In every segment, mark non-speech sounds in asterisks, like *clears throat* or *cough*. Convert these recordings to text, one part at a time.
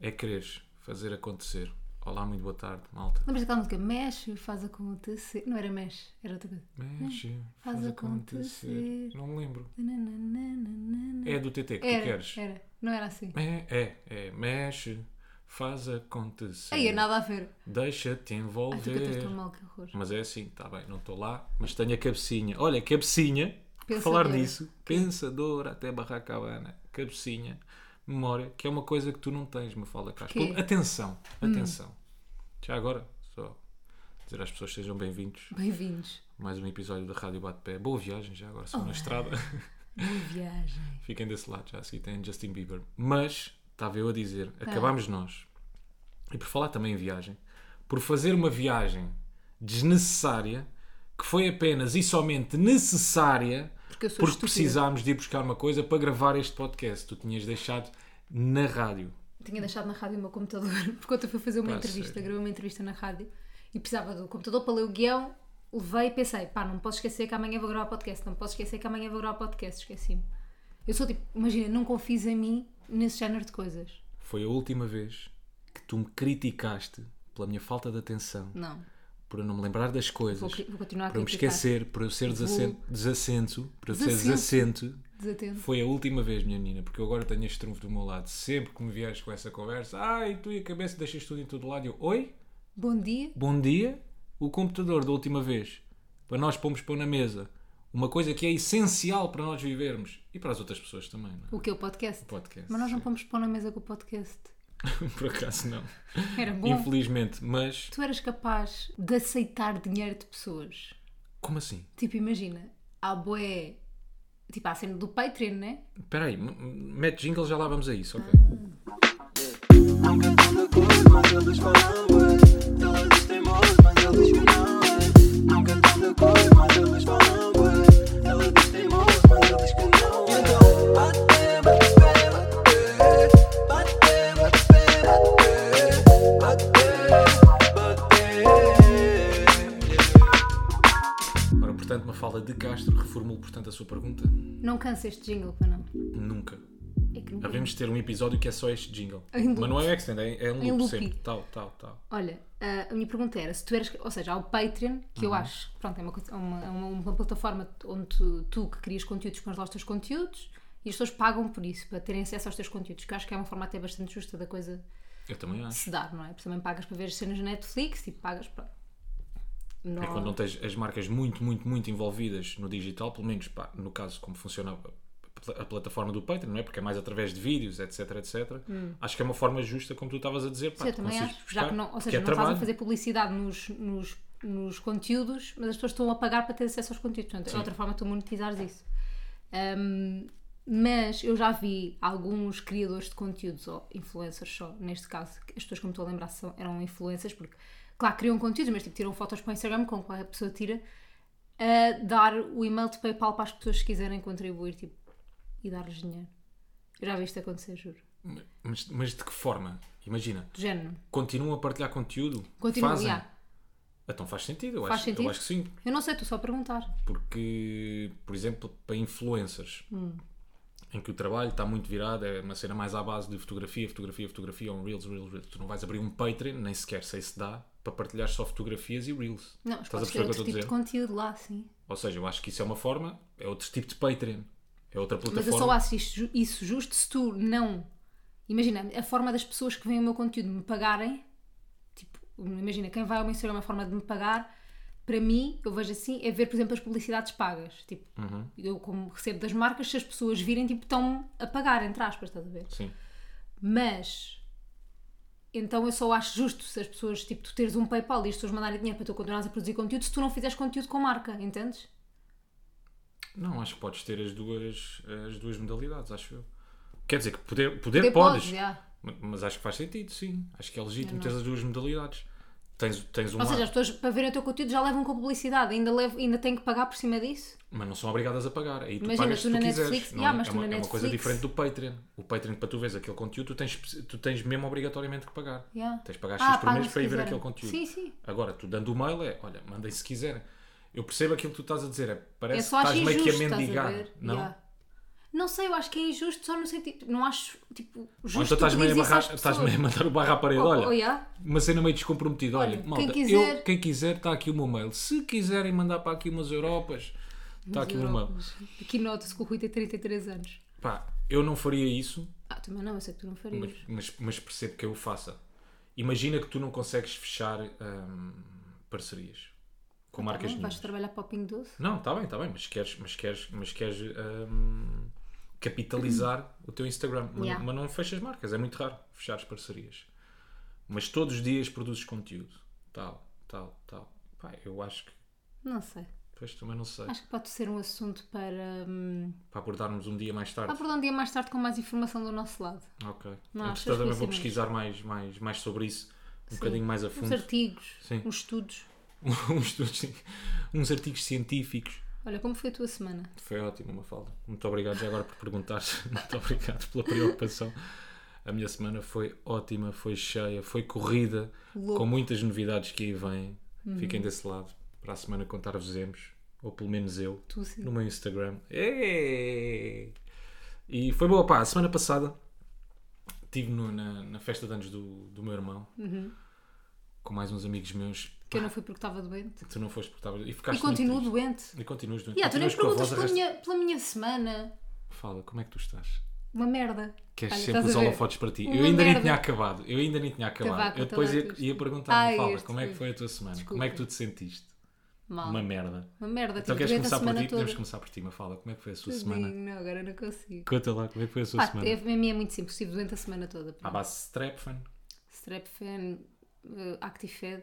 É quereres fazer acontecer. Olá, muito boa tarde, malta. Lembras daquela música? Mexe, faz acontecer. Não era mexe, era outra coisa. Mexe, Faz faz, acontecer. acontecer. Não me lembro. Nananana. É do TT que tu Era, queres. era. Não era assim. É, é, é. Mexe, faz acontecer. Aí é nada a ver. Deixa-te Ai, tu envolver. tão mal, que horror. Mas é assim, está bem, não estou lá, mas tenho a cabecinha. Olha, cabecinha, por falar Pensadora. disso, pensadora até Barracabana, cabecinha, memória, que é uma coisa que tu não tens, me fala Castro. Quê? Hum. Atenção, atenção. Já agora, só dizer às pessoas que sejam bem-vindos Bem-vindos. mais um episódio da Rádio Bate-Pé. Boa viagem já agora, for na Olá. estrada. *laughs* Boa viagem. Fiquem desse lado, já a seguir tem Justin Bieber. Mas, estava eu a dizer, Ah. acabámos nós, e por falar também em viagem, por fazer uma viagem desnecessária, que foi apenas e somente necessária, Porque eu sou porque estúpida. precisámos de ir buscar uma coisa para gravar este podcast. Tu tinhas deixado na rádio. Tinha deixado na rádio o meu computador, *laughs* porque ontem fui fazer uma Pá, entrevista, sério? gravei uma entrevista na rádio e precisava do computador para ler o guião. Levei e pensei, pá, não posso esquecer que amanhã vou gravar podcast, não posso esquecer que amanhã vou gravar podcast, esqueci-me. Eu sou tipo, imagina, não confies em mim nesse género de coisas. Foi a última vez que tu me criticaste pela minha falta de atenção, Não. Por eu não me lembrar das coisas, Vou, vou continuar por eu me esquecer, por eu ser desassento, desassento por eu ser desassento. Desatento. Foi a última vez, minha menina, porque eu agora tenho este trunfo do meu lado. Sempre que me vieres com essa conversa, ai, tu e a cabeça deixas tudo em todo lado. Eu, oi, Bom dia. bom dia. O computador da última vez, para nós pomos pôr na mesa, uma coisa que é essencial para nós vivermos e para as outras pessoas também, não é? O que é o podcast? podcast, Mas nós não sim. pomos pôr na mesa com o podcast. *laughs* Por acaso não. Era bom. Infelizmente, mas. Tu eras capaz de aceitar dinheiro de pessoas. Como assim? Tipo, imagina, há boé. Tipo, há a cena do Patreon, né? Espera aí, mete jingle, já lá vamos a isso, ok? Nunca tão de acordo, mas eles falam portanto, uma fala de Castro, reformulo, portanto, a sua pergunta. Não cansa este jingle, para não. Nunca. É que nunca. Havemos de ter um episódio que é só este jingle. Mas não é extend, é, é um loop, loop. sempre. Tal, tal, tal. Olha, a minha pergunta era: se tu eras. Ou seja, há o Patreon, que Uhum. eu acho, pronto, é uma, é uma, é uma, uma plataforma onde tu, tu que crias conteúdos pões lá os teus conteúdos e as pessoas pagam por isso, para terem acesso aos teus conteúdos, que eu acho que é uma forma até bastante justa da coisa Eu também acho. se dar, não é? Porque também pagas para ver as cenas na Netflix e pagas para. Não, É quando não tens as marcas muito, muito, muito envolvidas no digital, pelo menos pá, no caso como funciona a, plataforma do Patreon, não é? Porque é mais através de vídeos, etc, etc. Acho que é uma forma justa, como tu estavas a dizer. Pá, Hum. Sim, também acho. Já buscar, que não, ou seja, é não estás a trabalho. fazer publicidade nos, nos, nos conteúdos, mas as pessoas estão a pagar para ter acesso aos conteúdos. Portanto, é outra forma de tu monetizares isso. Ahm, mas eu já vi alguns criadores de conteúdos, ou influencers só, neste caso, as pessoas que me estou a lembrar são, eram influencers, porque, claro, criam conteúdos, mas tipo, tiram fotos para o Instagram, com qual a pessoa tira, a dar o e-mail de PayPal para as pessoas que quiserem contribuir tipo, e dar-lhes dinheiro. Eu já vi isto acontecer, juro. Mas, mas de que forma? Imagina, Do género. continuam a partilhar conteúdo? Continua, Fazem? yeah. Então faz sentido, eu, Faz acho, sentido? eu acho que sim. Eu não sei, tu só a perguntar. Porque, por exemplo, para influencers, Hum. Em que o trabalho está muito virado, é uma cena mais à base de fotografia, fotografia, fotografia, um Reels, Reels, Reels. Tu não vais abrir um Patreon, nem sequer sei se dá, para partilhar só fotografias e Reels. Não, Estás a perceber o que eu outro tipo de conteúdo lá, sim. Ou seja, eu acho que isso é uma forma, é outro tipo de Patreon. É outra Mas eu plataforma. só acho isto, ju- isso justo se tu não. Imagina, a forma das pessoas que veem o meu conteúdo me pagarem. Tipo, imagina, quem vai ao meu Instagram, a forma de me pagar, para mim, eu vejo assim, é ver, por exemplo, as publicidades pagas. Tipo, Uhum. eu como recebo das marcas, se as pessoas virem, tipo, estão a pagar, entre aspas, estás a ver? Sim. Mas. Então eu só acho justo se as pessoas, tipo, tu teres um PayPal e as pessoas mandarem dinheiro para tu continuares a produzir conteúdo se tu não fizeres conteúdo com marca, entendes? Não, acho que podes ter as duas, as duas modalidades, acho eu. Quer dizer que poder, poder, Poder podes, podes, mas acho que faz sentido, sim. Acho que é legítimo ter as duas modalidades. Tens, tens um Ou seja, as pessoas para verem o teu conteúdo já levam com publicidade, ainda, levo, ainda têm que pagar por cima disso. mas não são obrigadas a pagar. Aí tu Imagina, pagas tu na. Netflix- não Ya, é? mas é, uma, é uma coisa Netflix- diferente do Patreon. O Patreon, para tu veres aquele conteúdo, tu tens, tu tens mesmo obrigatoriamente que pagar. Yeah. Tens de pagar Ah, X por mês para ir ver aquele conteúdo. Sim, sim. Agora, tu dando o mail é, olha, mandem se quiserem. Eu percebo aquilo que tu estás a dizer, é, É parece só que estás meio que a a mendigar. ver? Não? Yeah. Não sei, eu acho que é injusto só no sentido. Não acho, tipo, justo. Ou então estás meio a, barrar, estás meio a mandar o barra à parede. Oh, Olha, oh, yeah. uma cena meio descomprometida. Olha, malta, quem quiser- eu- quem quiser, está aqui o meu mail. Se quiserem mandar para aqui umas Europas, está aqui o meu mail. Europas. Aqui nota-se que o Rui tem 33 anos. Pá, eu não faria isso, Ah, também não, eu sei que tu não farias. mas, mas, mas percebo que eu o faça. Imagina que tu não consegues fechar hum, parcerias com Tá marcas bem, vais trabalhar para o Pingo Doce? Não, está bem, está bem, mas queres, mas queres, mas queres hum, capitalizar o teu Instagram. Mas, Yeah. mas não fechas marcas, é muito raro fechar as parcerias. Mas todos os dias produzes conteúdo. Tal, tal, tal. Pá, eu acho que. Não sei. Pois também não sei. Acho que pode ser um assunto para. hum, Para abordarmos um dia mais tarde. para abordar um dia mais tarde com mais informação do nosso lado. Ok. Não, Entretanto, também vou pesquisar mais, mais, mais sobre isso. Um Sim. bocadinho mais a Uns fundo. artigos, Sim. uns estudos. *laughs* uns, estudos, sim. uns artigos científicos. Olha, como foi a tua semana? Foi ótimo, Mafalda. Muito obrigado já agora por perguntares. *laughs* Muito obrigado pela preocupação. A minha semana foi ótima, foi cheia, foi corrida, Louco. Uhum. com muitas novidades que aí vêm. Fiquem desse lado. Para a semana contar-vos-emos, ou pelo menos eu, no meu Instagram. Êêêê! E foi boa, pá. A semana passada estive no- na, na festa de anos do, do meu irmão, com mais uns amigos meus. Que eu não fui porque estava doente. Tu não foste porque estavas. E E ficaste continuo muito doente. E continuas doente. Yeah, tu nem perguntas pela arrasta- minha, pela minha semana. Fala, como é que tu estás? Uma merda. Queres Olha, sempre os holofotes para ti. Uma eu ainda nem merda. tinha acabado. Eu ainda nem tinha acabado. Eu depois ia, ia perguntar Ai, Fala, como é que foi. a tua semana? Desculpa. Como é que tu te sentiste? Mal. Uma merda. Uma merda. Então queres doente começar por ti? toda. Podemos começar por ti, Mafala. Como é que foi a sua semana? Não, agora não consigo. Conta lá, como é que foi a sua Pá, semana? teve- a minha é muito simples. Estive doente a semana toda. À base de Strepfan. Strepfen, uh, Actifed,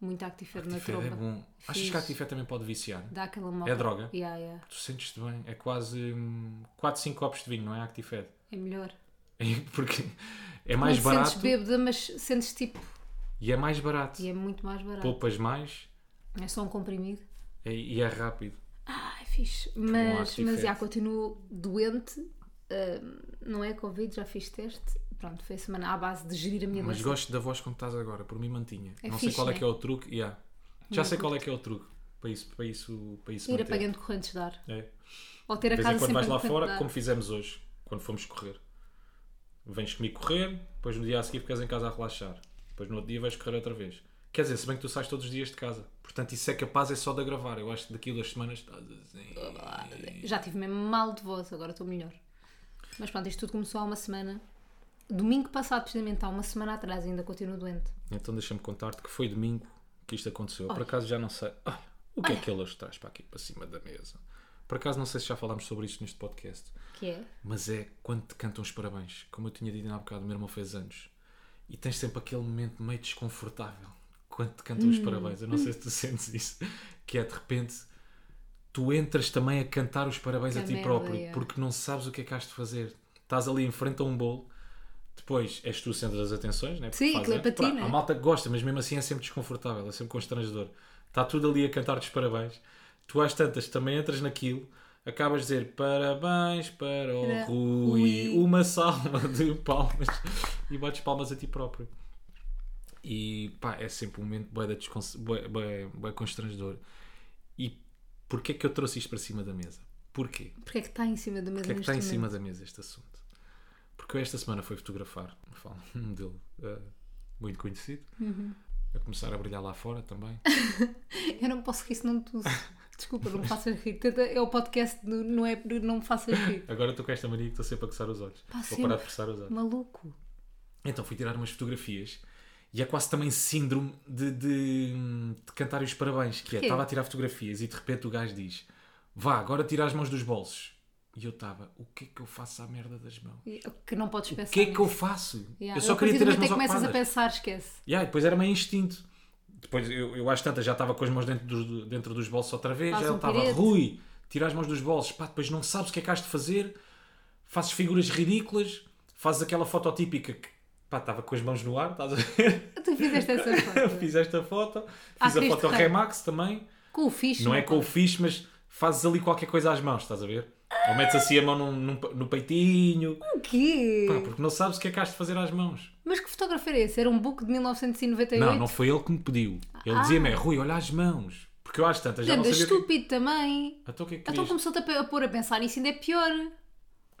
muito Actifed na é tromba. bom. Achas Fiz. que a Actifed também pode viciar? Dá aquela moca. É droga? Yeah, yeah. Tu sentes-te bem. É quase hum, 4, 5 copos de vinho, não é Actifed? É melhor. *laughs* Porque é mais te barato sentes bêbada, mas sentes tipo. e é mais barato. E é muito mais barato. Poupas mais É só um comprimido. e e é rápido. Ai, fixe. um Mas, mas já continuo doente. uh, não é Covid, já fiz teste. Pronto, foi a semana à base de gerir a minha Mas doença. gosto da voz como estás agora, por mim mantinha. É não sei fixe, qual é né? que é o truque. yeah. Já sei qual é que é o truque para isso, para isso, para isso Ir manter. apagando correntes de ar. É. Ou ter a De vez casa em quando vais lá fora, como fizemos hoje, quando fomos correr. Vens comigo correr, depois no dia a seguir ficas em casa a relaxar. Depois no outro dia vais correr outra vez. Quer dizer, se bem que tu sais todos os dias de casa. Portanto, isso é capaz é só de agravar. Eu acho que daqui a duas semanas estás assim. Já tive mesmo mal de voz, agora estou melhor. Mas pronto, isto tudo começou há uma semana. Domingo passado, precisamente há uma semana atrás, ainda continuo doente. Então deixa-me contar-te que foi domingo que isto aconteceu. Por acaso já não sei. Olha, o que é que ele hoje traz para aqui, para cima da mesa? Por acaso não sei se já falámos sobre isto neste podcast. Que é? Mas é quando te cantam os parabéns. Como eu tinha dito há bocado, o meu irmão fez anos. E tens sempre aquele momento meio desconfortável quando te cantam os Hum. parabéns. Eu não sei se tu *laughs* sentes isso. Que é de repente tu entras também a cantar os parabéns Que a ti merda, próprio é. porque não sabes o que é que has de fazer. Estás ali em frente a um bolo. Depois és tu o centro das atenções, né? Porque Sim, aquilo é para ti, Pá, né? A malta gosta, mas mesmo assim é sempre desconfortável, é sempre constrangedor. Está tudo ali a cantar-te os parabéns. Tu às tantas também entras naquilo, acabas de dizer parabéns para o Para Rui, Rui. uma salva de palmas e bates palmas a ti próprio. E pá, é sempre um momento bué, da descon- bué, bué- bué constrangedor. E porquê que eu trouxe isto para cima da mesa? Porquê? Porque é que está em cima da mesa Porquê é que neste está em cima da mesa este assunto? Eu esta semana fui fotografar me fala, *laughs* um modelo eh, muito conhecido, Uhum. a começar a brilhar lá fora também. *laughs* Eu não posso rir se não uso. Desculpa, não me faças rir. É o podcast, do- não é não me faças rir. *laughs* Agora estou com esta mania que estou sempre a coçar os olhos. Pá, Vou parar de coçar os olhos. Maluco. Então fui tirar umas fotografias e é quase também síndrome de, de, de cantar os parabéns. Que é, estava a tirar fotografias e de repente o gajo diz: Vá, agora tira as mãos dos bolsos. E eu estava: O que é que eu faço à merda das mãos? E- Que não podes pensar. O que é que eu faço? Yeah. Eu só a queria ter as mãos que começas a ocupadas. pensar, esquece. Yeah, depois era meio instinto. Depois eu, eu às tantas já estava com as mãos dentro, dos- dentro dos bolsos outra vez. Faz já um estava, pirete. Rui, tira as mãos dos bolsos. Pá, depois não sabes o que é que has de fazer. Fazes figuras ridículas. Fazes aquela foto típica que pá, estava com as mãos no ar, estás a ver? Tu fizeste essa *laughs* foto. Fiz esta foto. Ah, Fiz a Cristo foto Rei. Remax também. Com o fixe. Não é com o fixe, mas fazes ali qualquer coisa às mãos, estás a ver? Ou metes assim a mão num- num- no peitinho. O quê? Pá, porque não sabes o que é que has de fazer às mãos. Mas que fotografia era esse? Era um book de 1998? Não, não foi ele que me pediu. Ele dizia-me, é, Rui, olha as mãos. Porque eu às tantas já não Ganda sabia... o que- estúpido também. Então o que é que Então começou-te a, pôr a pensar nisso ainda é pior.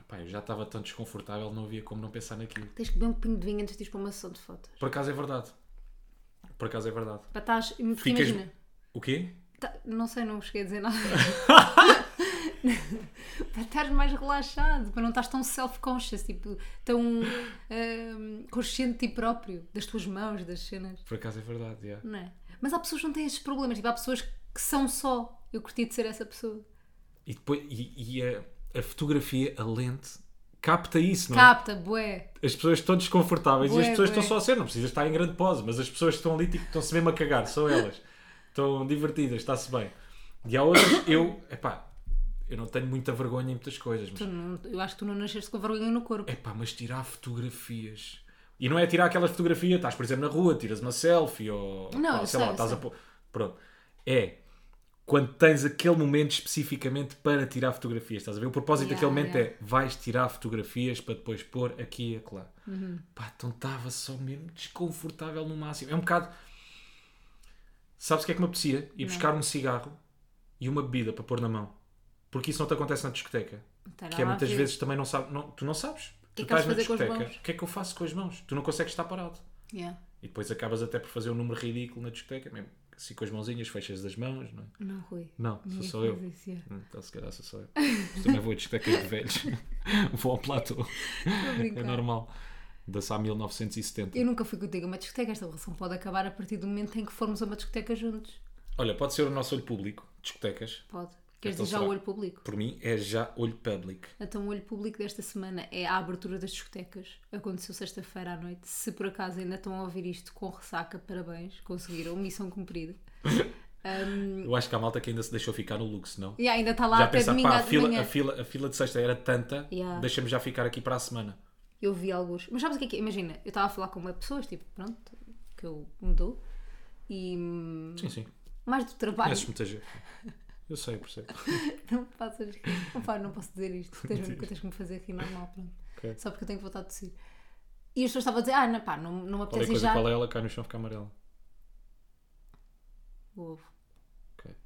Pá, eu já estava tão desconfortável, não havia como não pensar naquilo. Tens que beber um pingo de vinho antes de ir para uma sessão de fotos. Por acaso é verdade. Por acaso é verdade. Para estás. Ficas- imagina. O quê? tá- não sei, não cheguei a dizer nada. *laughs* *laughs* para estares mais relaxado, para não estás tão self-conscious, tipo, tão ahm, consciente de ti próprio, das tuas mãos, das cenas. Por acaso é verdade, yeah. Não é? Mas há pessoas que não têm esses problemas, tipo, há pessoas que são só. Eu curti de ser essa pessoa. E depois, e, e a, a fotografia, a lente, capta isso, não é? Capta, bué. As pessoas estão desconfortáveis e Bué, as pessoas bué. estão só a ser, não precisas estar em grande pose, mas as pessoas que estão ali tipo, estão-se mesmo a cagar, são elas. Estão divertidas, está-se bem. E há outras, eu, epá, eu não tenho muita vergonha em muitas coisas, mas não- eu acho que tu não nasceste com vergonha no corpo. Epá, mas tirar fotografias. E não é tirar aquelas fotografias, estás, por exemplo, na rua, tiras uma selfie ou. Não, pá, sei lá, estás a sei. pôr. Pronto. É quando tens aquele momento especificamente para tirar fotografias, estás a ver? O propósito Yeah, daquele momento yeah. é vais tirar fotografias para depois pôr aqui e acolá. Uhum. Pá, então estava só mesmo desconfortável no máximo. É um bocado. Sabes o que é que me apetecia? Ir buscar um cigarro e uma bebida para pôr na mão. Porque isso não te acontece na discoteca. Que é muitas vezes também não sabes. Não, tu não sabes. que tu é que estás na discoteca. O que é que eu faço com as mãos? Tu não consegues estar parado. Yeah. E depois acabas até por fazer um número ridículo na discoteca, mesmo assim com as mãozinhas, fechas das mãos, não é? Não, Rui. Não, sou só eu. isso. Hum, Então se calhar sou só eu. Também vou a discotecas de velhos. *laughs* vou ao platô. É normal. Da-se a 1970. Eu nunca fui contigo a uma discoteca. Esta relação pode acabar a partir do momento em que formos a uma discoteca juntos. Olha, pode ser o nosso olho público, discotecas. Pode. Queres Então dizer já será? o olho público? Por mim é já olho público. Então, o olho público desta semana é a abertura das discotecas. Aconteceu sexta-feira à noite. Se por acaso ainda estão a ouvir isto com ressaca, parabéns, conseguiram, missão cumprida. *laughs* Um, Eu acho que há malta que ainda se deixou ficar no luxo, não? e ainda está lá já até pensa, domingo pá, a fila, a, fila, a fila de sexta era tanta, Yeah. deixa-me já ficar aqui para a semana. Eu vi alguns. Mas sabes o que é que é? Imagina, eu estava a falar com uma pessoas, tipo, pronto, que eu mudou. E hum, Sim, sim. mais do trabalho. Conheces muita gente. *laughs* Eu sei, percebo. *laughs* Não rir. Opa, não posso dizer isto. Tens que tens que me fazer rir normal, pronto. Ok. Só porque eu tenho que voltar a tossir. E as pessoas estavam a dizer, ah, não, pá, não, não me apetece ir coisa já. qual é ela, cai no chão fica amarela. O ovo. Ok.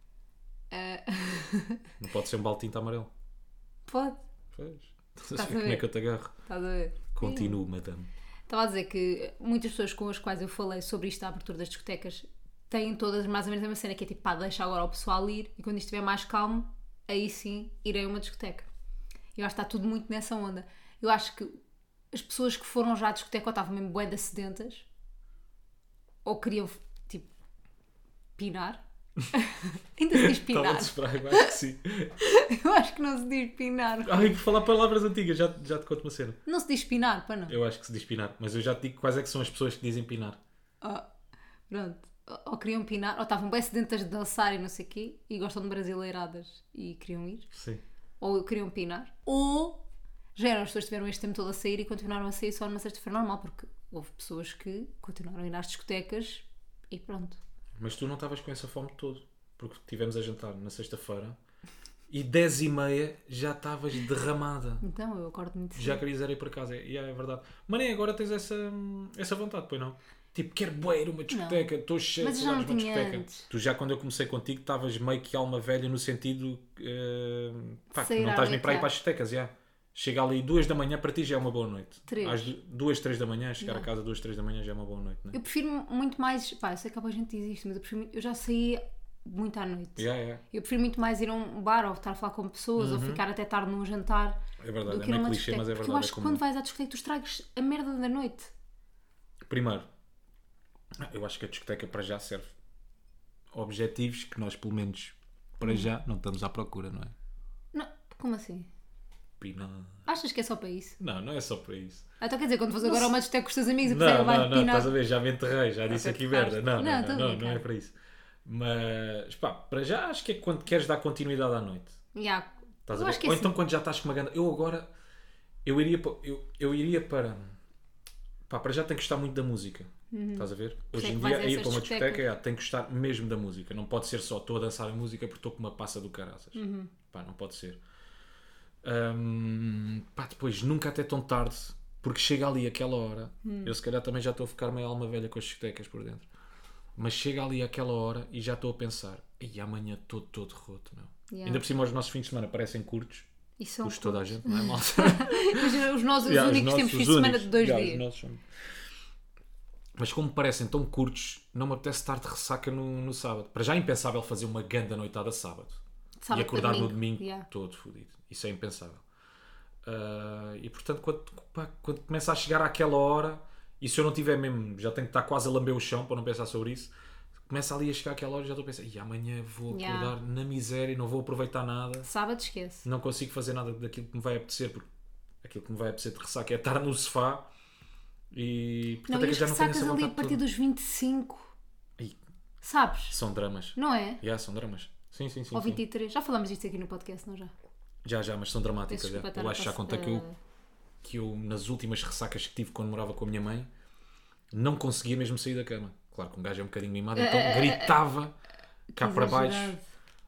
Ah, *laughs* Não pode ser um balde de tinta amarelo. pode, Pois. Estás a Como é ver? que eu te agarro? estás a ver? Continuo, madame. Estava a dizer que muitas pessoas com as quais eu falei sobre isto da abertura das discotecas têm todas mais ou menos a mesma cena, que é tipo, pá, deixa agora o pessoal ir e quando isto estiver mais calmo, aí sim irei a uma discoteca. Eu acho que está tudo muito nessa onda. Eu acho que as pessoas que foram já à discoteca ou estavam mesmo bué de sedentas ou queriam, tipo, pinar. *laughs* Ainda se diz Estava a pinar. eu acho que sim. *laughs* Eu acho que não se diz pinar. Ai, por falar palavras antigas, já, já te conto uma cena. Não se diz pinar, para não. Eu acho que se diz pinar, mas eu já te digo quais é que são as pessoas que dizem pinar. Oh, pronto. Ou- queriam pinar, ou estavam bem sedentas de dançar e não sei o quê, e gostam de brasileiradas e queriam ir, Sim. ou queriam pinar, ou já eram as pessoas que tiveram este tempo todo a sair e continuaram a sair só numa sexta-feira normal, porque houve pessoas que continuaram a ir às discotecas e pronto. Mas tu não estavas com essa fome todo, porque estivemos a jantar na sexta-feira e 10 e meia já estavas derramada. Então eu acordo muito cedo. Já querias ir para casa, é, é verdade. Mas nem agora tens essa, essa vontade, pois não? Tipo, quero bué uma discoteca, estou cheio de saudades de uma discoteca. antes. Tu já quando eu comecei contigo estavas meio que alma velha no sentido eh, pá, que não estás nem para ir já. para as discotecas, já. Chega ali duas da manhã, para ti já é uma boa noite. Três. Às du- duas, três da manhã, chegar Já. a casa duas, três da manhã já é uma boa noite, não é? Eu prefiro muito mais, pá, eu sei que a gente diz isto, mas eu prefiro eu já saí muito à noite. Já, é. Eu prefiro muito mais ir a um bar ou estar a falar com pessoas ou ficar até tarde num jantar É verdade, do é que a meio clichê, mas é Porque eu verdade. acho é que quando vais à discoteca tu estragas a merda da noite. Primeiro, eu acho que a discoteca para já serve objetivos que nós, pelo menos para Hum. já, não estamos à procura, não é? Não, como assim? Pinar. Achas que é só para isso? Não, não é só para isso. Ah, então quer dizer, quando fores agora uma discoteca com os teus amigos e Não, não, não, estás a ver, já me enterrei, já disse Ok, aqui merda. Não, Não, não, não, não é para isso. Mas, pá, para já acho que é quando queres dar continuidade à noite. Yeah. Estás a ver? que é Ou assim. então quando já estás com uma ganda. Eu agora, eu iria para. Eu, eu iria para. Pá, para já tem que gostar muito da música. Estás a ver? Hoje é em dia, ir para uma discoteca, é, tem que gostar mesmo da música. Não pode ser só estou a dançar a música porque estou com uma passa do caraças. Uhum. Pá, não pode ser. Hum, pá, depois nunca até tão tarde, porque chega ali aquela hora. Hum. Eu se calhar também já estou a ficar meio alma velha com as discotecas por dentro. Mas chega ali aquela hora e já estou a pensar, e amanhã estou todo roto, meu. Yeah. Ainda por cima os nossos fins de semana parecem curtos. E são Os toda a curtos. gente, não é malta? *laughs* Os nós, os Yeah, únicos, nossos, temos fim os de semana únicos. de dois Yeah, os dias. Mas como parecem tão curtos, não me apetece estar de ressaca no, no sábado. Para já é impensável fazer uma ganda noitada sábado. Sábado e acordar para no domingo Yeah. todo fodido. Isso é impensável. Ah, e portanto, quando, pá, quando começa a chegar àquela hora, e se eu não tiver mesmo, já tenho que estar quase a lamber o chão para não pensar sobre isso, começa ali a chegar àquela hora e já estou a pensar, e amanhã vou Yeah. acordar na miséria e não vou aproveitar nada Sábado esquece. não consigo fazer nada daquilo que me vai apetecer, porque aquilo que me vai apetecer de ressaca é estar no sofá e Não, portanto é e que as não ressacas essa ali a partir toda. dos 25. Ih, Sabes? São dramas. Não é? Já, são dramas. Sim, sim, sim. Ou sim. 23. Já falámos disto aqui no podcast, não já? Já, já, mas são dramáticas. Já. estar Eu acho que já passar- contei que eu, que eu, nas últimas ressacas que tive quando morava com a minha mãe, não conseguia mesmo sair da cama. Claro que um gajo é um bocadinho mimado, então gritava cá para baixo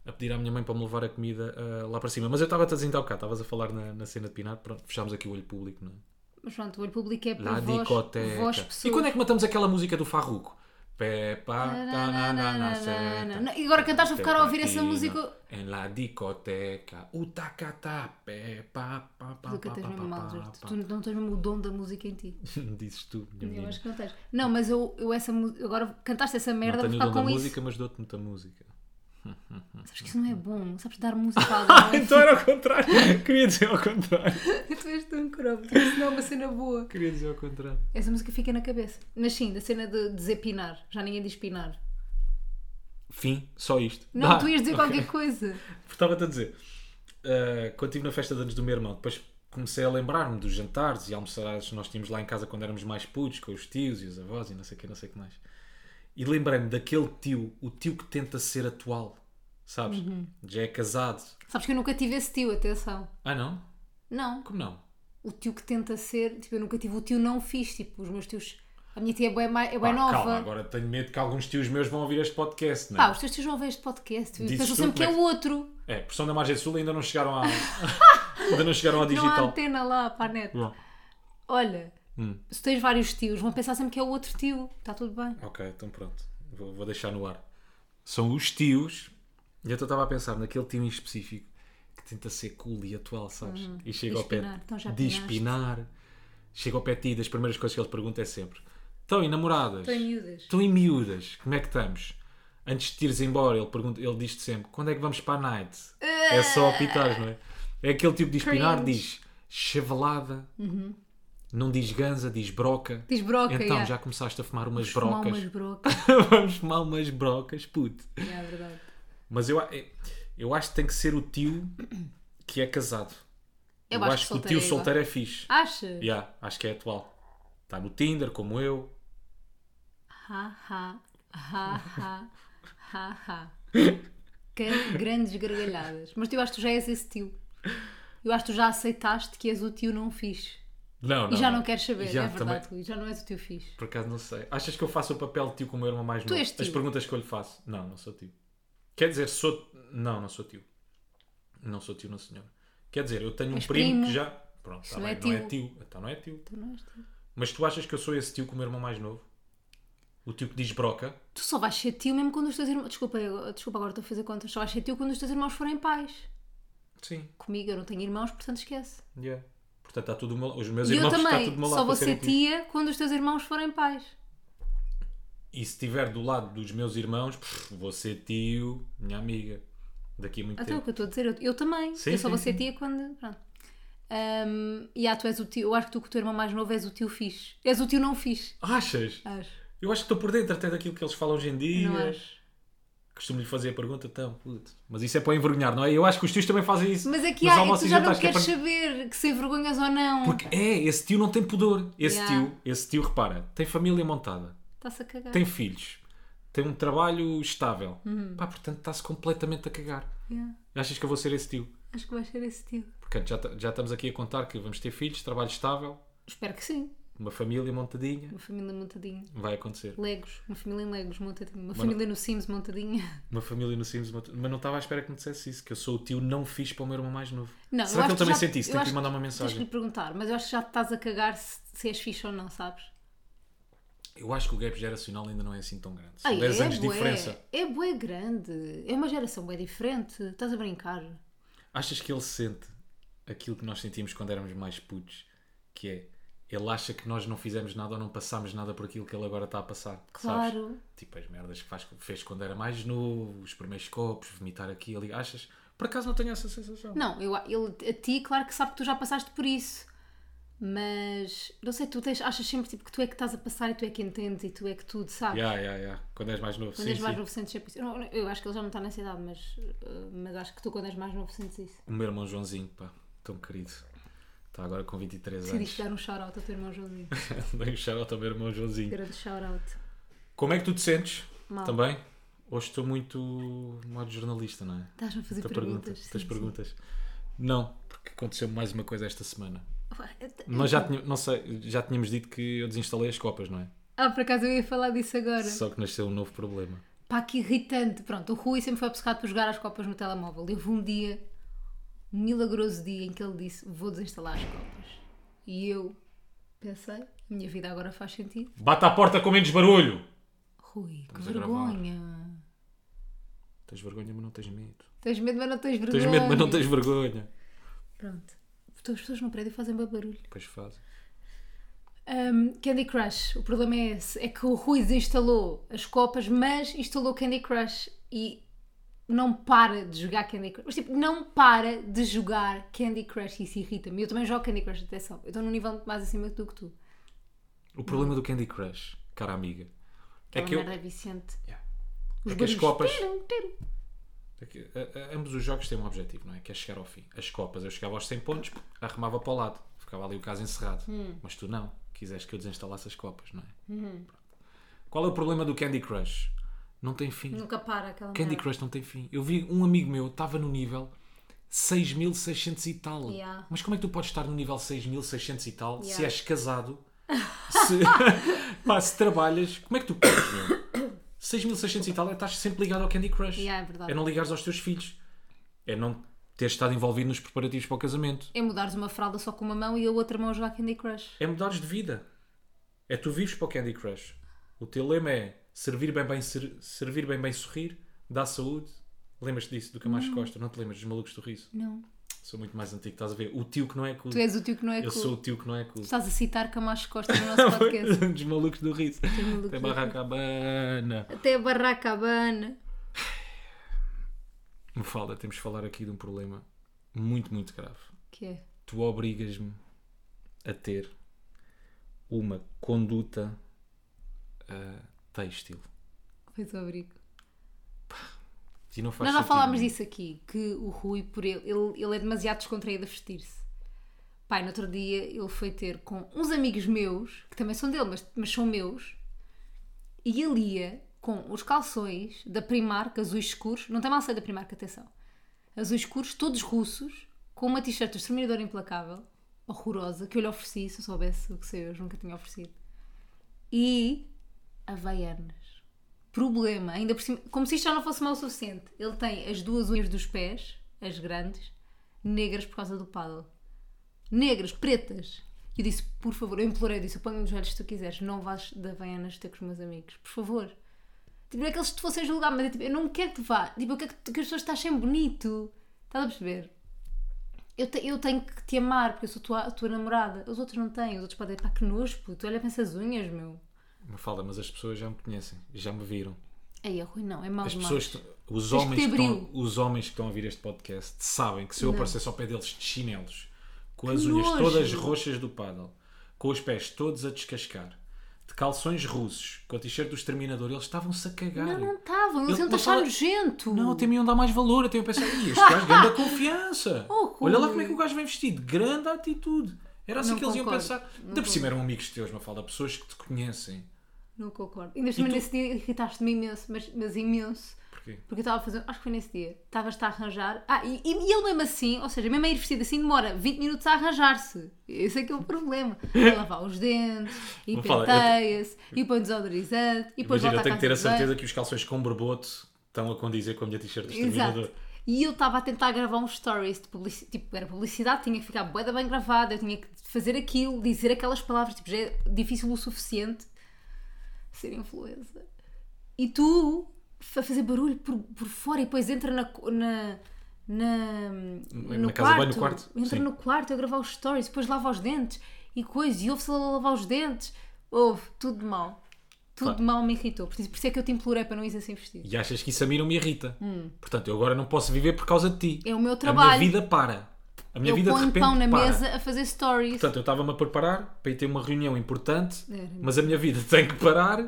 a pedir à minha mãe para me levar a comida lá para cima. Mas eu estava-te a dizer então cá, estavas a falar na, na cena de Pinar, pronto, fechámos aqui o olho público, não é? Mas pronto, o olho público é para vós, discoteca. vós E pessoas. quando é que matamos aquela música do Farruco? Pepa, tananana, seta, Não, e agora cantaste a ficar a ouvir essa música- Em la discoteca, utacata, pepa, pa, pa, Tu cantas pa, mesmo mal. Tu não tens mesmo o dom da música em ti. *laughs* Dizes tu, minha Eu menina. acho que não tens. Não, mas eu, eu essa agora cantaste essa merda Não para tenho o ficar dom da com isso. música, mas dou-te muita música. Sabes que isso não é bom. Sabes dar música a *laughs* alguém. é então era ao contrário. *laughs* Queria dizer ao contrário. *laughs* tu és tão cromo. Isso não é uma cena boa. Queria dizer ao contrário. Essa música fica na cabeça. Mas sim, da cena de dizer pinar. Já ninguém diz pinar. Fim, só isto. Não, Ah, tu ias dizer ok. qualquer coisa. Estava-te a dizer, uh, quando estive na festa de anos do meu irmão, depois comecei a lembrar-me dos jantares e almoçarados que nós tínhamos lá em casa quando éramos mais putos, com os tios e os avós e não sei o que, não sei o que mais. E lembrei-me daquele tio, o tio que tenta ser atual, sabes? Uhum. Já é casado. Sabes que eu nunca tive esse tio, atenção. Ah, não? Não. Como não? O tio que tenta ser. Tipo, eu nunca tive o tio não fiz. Tipo, os meus tios. A minha tia é bem, é bem nova. Calma, agora tenho medo que alguns tios meus vão ouvir este podcast, não Pá, é? os teus tios vão ver este podcast. Dizes Pensam sempre que é como o outro. É, pressão da Margem Sul ainda não chegaram à... *laughs* ainda não chegaram ao Não há digital. antena lá para a net. Não. Olha, Hum. se tens vários tios, vão pensar sempre que é o outro tio. Está tudo bem. Ok, então pronto. Vou, vou deixar no ar. São os tios. E eu estava a pensar naquele tio em específico que tenta ser cool e atual, sabes? e chega de ao pé. Então de espinar. Chega ao pé de ti e das primeiras coisas que ele pergunta é sempre: Estão em namoradas? Estou em miúdas. Estão em miúdas? Como é que estamos? Antes de te ires embora, ele, pergunta, ele diz-te sempre: Quando é que vamos para a night? É só apitar, não é? É aquele tipo de espinar, Cringe. diz chavalada, não diz ganza, diz broca. Diz broca, Então yeah. já começaste a fumar umas Fumar brocas. umas brocas. *laughs* Vamos fumar umas brocas, puto. é verdade. Mas eu, a- eu acho que tem que ser o tio que é casado. Eu Eu, acho acho, que que o tio é solteiro é fixe. Achas? Yeah, acho que é atual. Está no Tinder, como eu. Ha, ha, ha, ha, ha, ha. Grandes gargalhadas. Mas eu acho que tu já és esse tio. Eu acho que tu já aceitaste que és o tio não fixe. Não, E não. já não queres saber, Já, é verdade, Rui. Já não és o tio fixe. Por acaso não sei. Achas que eu faço o papel de tio com o meu irmão mais novo? és As tio. perguntas que eu lhe faço. Não, não sou tio. Quer dizer, sou. Não, não sou tio. Não sou tio, não senhora. Quer dizer, eu tenho um És primo, primo. que já. Pronto, Isso tá não bem, é não é tio. tio. Então não é tio. Tu não és tio. Mas tu achas que eu sou esse tio com o meu irmão mais novo? O tio que diz broca? Tu só vais ser tio mesmo quando os teus irmãos. Desculpa, eu- desculpa agora estou a fazer contas. Só vais ser tio quando os teus irmãos forem pais. Sim. Comigo eu não tenho irmãos, portanto esquece. Yeah. Portanto, está tudo do meu... Os meus E eu irmãos *laughs* está também. tudo do meu lado Só vou ser tia quando os teus irmãos forem pais. E se estiver do lado dos meus irmãos, pff, vou ser tio, minha amiga. Daqui a muito Até o tempo. que eu estou a dizer, eu, eu também. Sim, eu só sim, vou ser sim. tia quando. Pronto. Ahm, e ah, tu és o tio. Eu acho que tu, com o teu irmão mais novo, és o tio fixe. És o tio não fixe. Achas? Acho. Eu acho que estou por dentro até daquilo que eles falam hoje em dia. Não acho. Costumo-lhe fazer a pergunta, então, puto. Mas isso é para envergonhar, não é? Eu acho que os tios também fazem isso. Mas é Nos há, tu já não jantares, que é queres para- saber que se vergonhas ou não. Porque é, esse tio não tem pudor. Esse Yeah. tio, esse tio, repara, tem família montada, Está-se a cagar. tem filhos, tem um trabalho estável. Uhum. Pá, portanto, está-se completamente a cagar. Yeah. Achas que eu vou ser esse tio? Acho que vais ser esse tio. Portanto, já, já estamos aqui a contar que vamos ter filhos, trabalho estável, Espero que sim. Uma família montadinha. Uma família montadinha. Vai acontecer. Legos. Uma família em Legos montadinha. Uma Mas família no Sims montadinha. Uma família no Sims, mont- mas não estava à espera que me dissesse isso, que eu sou o tio não fixe para o meu irmão mais novo. Não, Será que ele também já- sente isso? eu Tem que lhe mandar uma Tens que lhe mensagem. perguntar, mas eu acho que já estás a cagar se, se és fixe ou não, sabes? Eu acho que o gap geracional ainda não é assim tão grande. São Ai, 10 é anos de bué. diferença. É bué grande. É uma geração bem diferente. Estás a brincar. Achas que ele sente aquilo que nós sentimos quando éramos mais putos, que é ele acha que nós não fizemos nada ou não passámos nada por aquilo que ele agora está a passar. sabes? Claro. Tipo as merdas que faz, fez quando era mais novo, os primeiros copos, vomitar aqui ali. Achas? Por acaso não tenho essa sensação. Não, eu, ele, a ti, claro que sabe que tu já passaste por isso. Mas, não sei, tu tens, achas sempre tipo, que tu é que estás a passar e tu é que entendes e tu é que tudo sabes. Yeah, yeah, yeah. Quando és mais novo, Quando sim, és mais sim. novo sentes sempre isso. Eu, eu acho que ele já não está nessa idade, mas, uh, mas acho que tu quando és mais novo sentes isso. O meu irmão Joãozinho, pá, tão querido. Está agora com 23 anos. Decidiste dar um shout-out ao teu irmão Joãozinho. *laughs* Dei um shout ao meu irmão Joãozinho. Grande shout-out. Como é que tu te sentes? Mal. Também? Hoje estou muito modo jornalista, não é? Estás-me a fazer Tua perguntas. pergunta. sim, perguntas? Não, porque aconteceu mais uma coisa esta semana. Nós já, tinha, não sei, já tínhamos dito que eu desinstalei as copas, não é? Ah, por acaso eu ia falar disso agora. Só que nasceu um novo problema. Pá, que irritante. Pronto, o Rui sempre foi obcecado por jogar as copas no telemóvel. Houve um dia, um milagroso dia, em que ele disse: Vou desinstalar as copas. E eu pensei: A minha vida agora faz sentido. Bata à porta com menos barulho! Rui, que Estamos gravar. vergonha. Tens vergonha, mas não tens medo. Tens medo, mas não tens vergonha. Tens medo, mas não tens vergonha. Pronto. Então as pessoas no prédio fazem bem barulho. Depois faz. Um, Candy Crush, o problema é esse: é que o Rui desinstalou as copas, mas instalou Candy Crush e não para de jogar Candy Crush. Mas, tipo, não para de jogar Candy Crush e isso irrita-me. Eu também jogo Candy Crush, atenção. Eu estou num nível mais acima do que tu. O problema do Candy Crush, cara amiga, é Aquela que eu. merda viciante. Yeah. Os É que as copas- Tirum, tirum. É que, a- a- ambos os jogos têm um objetivo, não é? Que é chegar ao fim. As copas, eu chegava aos 100 pontos, arremava para o lado. Ficava ali o caso encerrado. Hum. Mas tu não. Quiseste que eu desinstalasse as copas, não é? Uhum. Qual é o problema do Candy Crush? Não tem fim. Nunca para aquela Candy merda. Crush não tem fim. Eu vi um amigo meu, estava no nível 6600 e tal. Yeah. Mas como é que tu podes estar no nível 6600 e tal se Yeah. és casado? Se, *laughs* pá, se trabalhas, como é que tu podes, meu? 6600 e tal, é estás sempre ligado ao Candy Crush. Yeah, é verdade. É não ligares aos teus filhos. É não teres estado envolvido nos preparativos para o casamento. É mudares uma fralda só com uma mão e a outra mão a jogar Candy Crush. É mudares de vida. É tu vives para o Candy Crush. O teu lema é servir bem bem, ser- servir bem bem sorrir, dar saúde. Lembras-te disso, do Camacho Costa? Não te lembras dos malucos do riso? Não. Sou muito mais antigo, estás a ver? O tio que não é cool. Tu és o tio que não é Eu cool. sou o tio que não é cool. Estás a citar Camacho Costa no nosso *laughs* podcast. *laughs* dos malucos do riso. malucos Até Barracabana. Até Barracabana. Me fala, temos de falar aqui de um problema muito, muito grave. Que é? tu obrigas-me a ter uma conduta ah, têxtil. Pois obrigo. E não faz Nós já falámos disso aqui, que o Rui, por ele, ele, ele é demasiado descontraído a vestir-se. Pai, no outro dia ele foi ter com uns amigos meus, que também são dele, mas, mas são meus, e ele ia com os calções da Primark, azuis escuros, não tem mal ser da Primark, atenção, azuis escuros, todos russos, com uma t-shirt do Exterminador Implacável, horrorosa, que eu lhe ofereci, se eu soubesse o que sei hoje, nunca tinha oferecido, e Havaianas. Problema, ainda por cima, como se isto já não fosse mal o suficiente, ele tem as duas unhas dos pés, as grandes, negras por causa do paddle. Negras, pretas. E eu disse, por favor, eu implorei, eu disse, ponho nos joelhos se tu quiseres, não vais de Havaianas ter com os meus amigos, por favor. Tipo, não é que eles te fossem julgar, mas é tipo, eu não quero que vá. Tipo, eu quero que, que as pessoas estejam bonito. Estás a perceber? Eu, te- eu tenho que te amar, porque eu sou tua, a tua namorada. Os outros não têm, os outros podem estar que nojo, puto. Olha para essas unhas, meu. Me fala, mas as pessoas já me conhecem, já me viram. Aí, Rui, não, é mau As pessoas, que- os, homens que estão, os homens que estão a ouvir este podcast sabem que se eu Não. aparecesse ao pé deles de chinelos, com as Que unhas nojo. todas roxas do paddle, com os pés todos a descascar, de calções russos, com a t-shirt do exterminador, eles estavam-se a cagar. Não, não estavam, eles Ele- iam achar nojento. Não, até me iam dar mais valor. Até eu pensei, "Ih, este gajo grande confiança. *laughs* Oh. Olha lá como é que o gajo vem vestido. Grande atitude. Era assim Não que eles iam concordo. pensar. Não Ainda por cima eram amigos teus, uma fala, pessoas que te conhecem. Não concordo. Ainda por nesse dia irritaste-me imenso, mas, mas imenso. Porquê? Porque eu estava a fazer, acho que foi nesse dia, estavas-te a arranjar. Ah, e, e ele mesmo assim, ou seja, mesmo a ir vestido assim, demora 20 minutos a arranjar-se. Esse é que é o problema. A lavar os dentes, *laughs* e penteia-se, e põe desodorizante, e depois Imagina, eu tenho que ter a de certeza que os calções com berbote estão a condizer com a minha t-shirt do exterminador. E eu estava a tentar gravar uns stories de publicidade, tipo, era publicidade, tinha que ficar bué bem gravada, eu tinha que fazer aquilo, dizer aquelas palavras, tipo, já é difícil o suficiente ser influencer. E tu a fazer barulho por, por fora e depois entra na, na, na, no quarto. banho, no quarto? Entra Sim. no quarto a gravar os stories, depois lava os dentes e coisa, e ouve-se a lavar os dentes. Houve, tudo de mal. Tudo de mal me irritou. Por isso, é que eu te implorei para não ir assim vestido. E achas que isso a mim não me irrita. Portanto, eu agora não posso viver por causa de ti. Hum. É o meu A trabalho. minha vida para. A minha eu vida de ponho repente pão na para. mesa a fazer stories. Portanto, eu estava-me a preparar para ir ter uma reunião importante, Era. mas a minha vida *laughs* tem que parar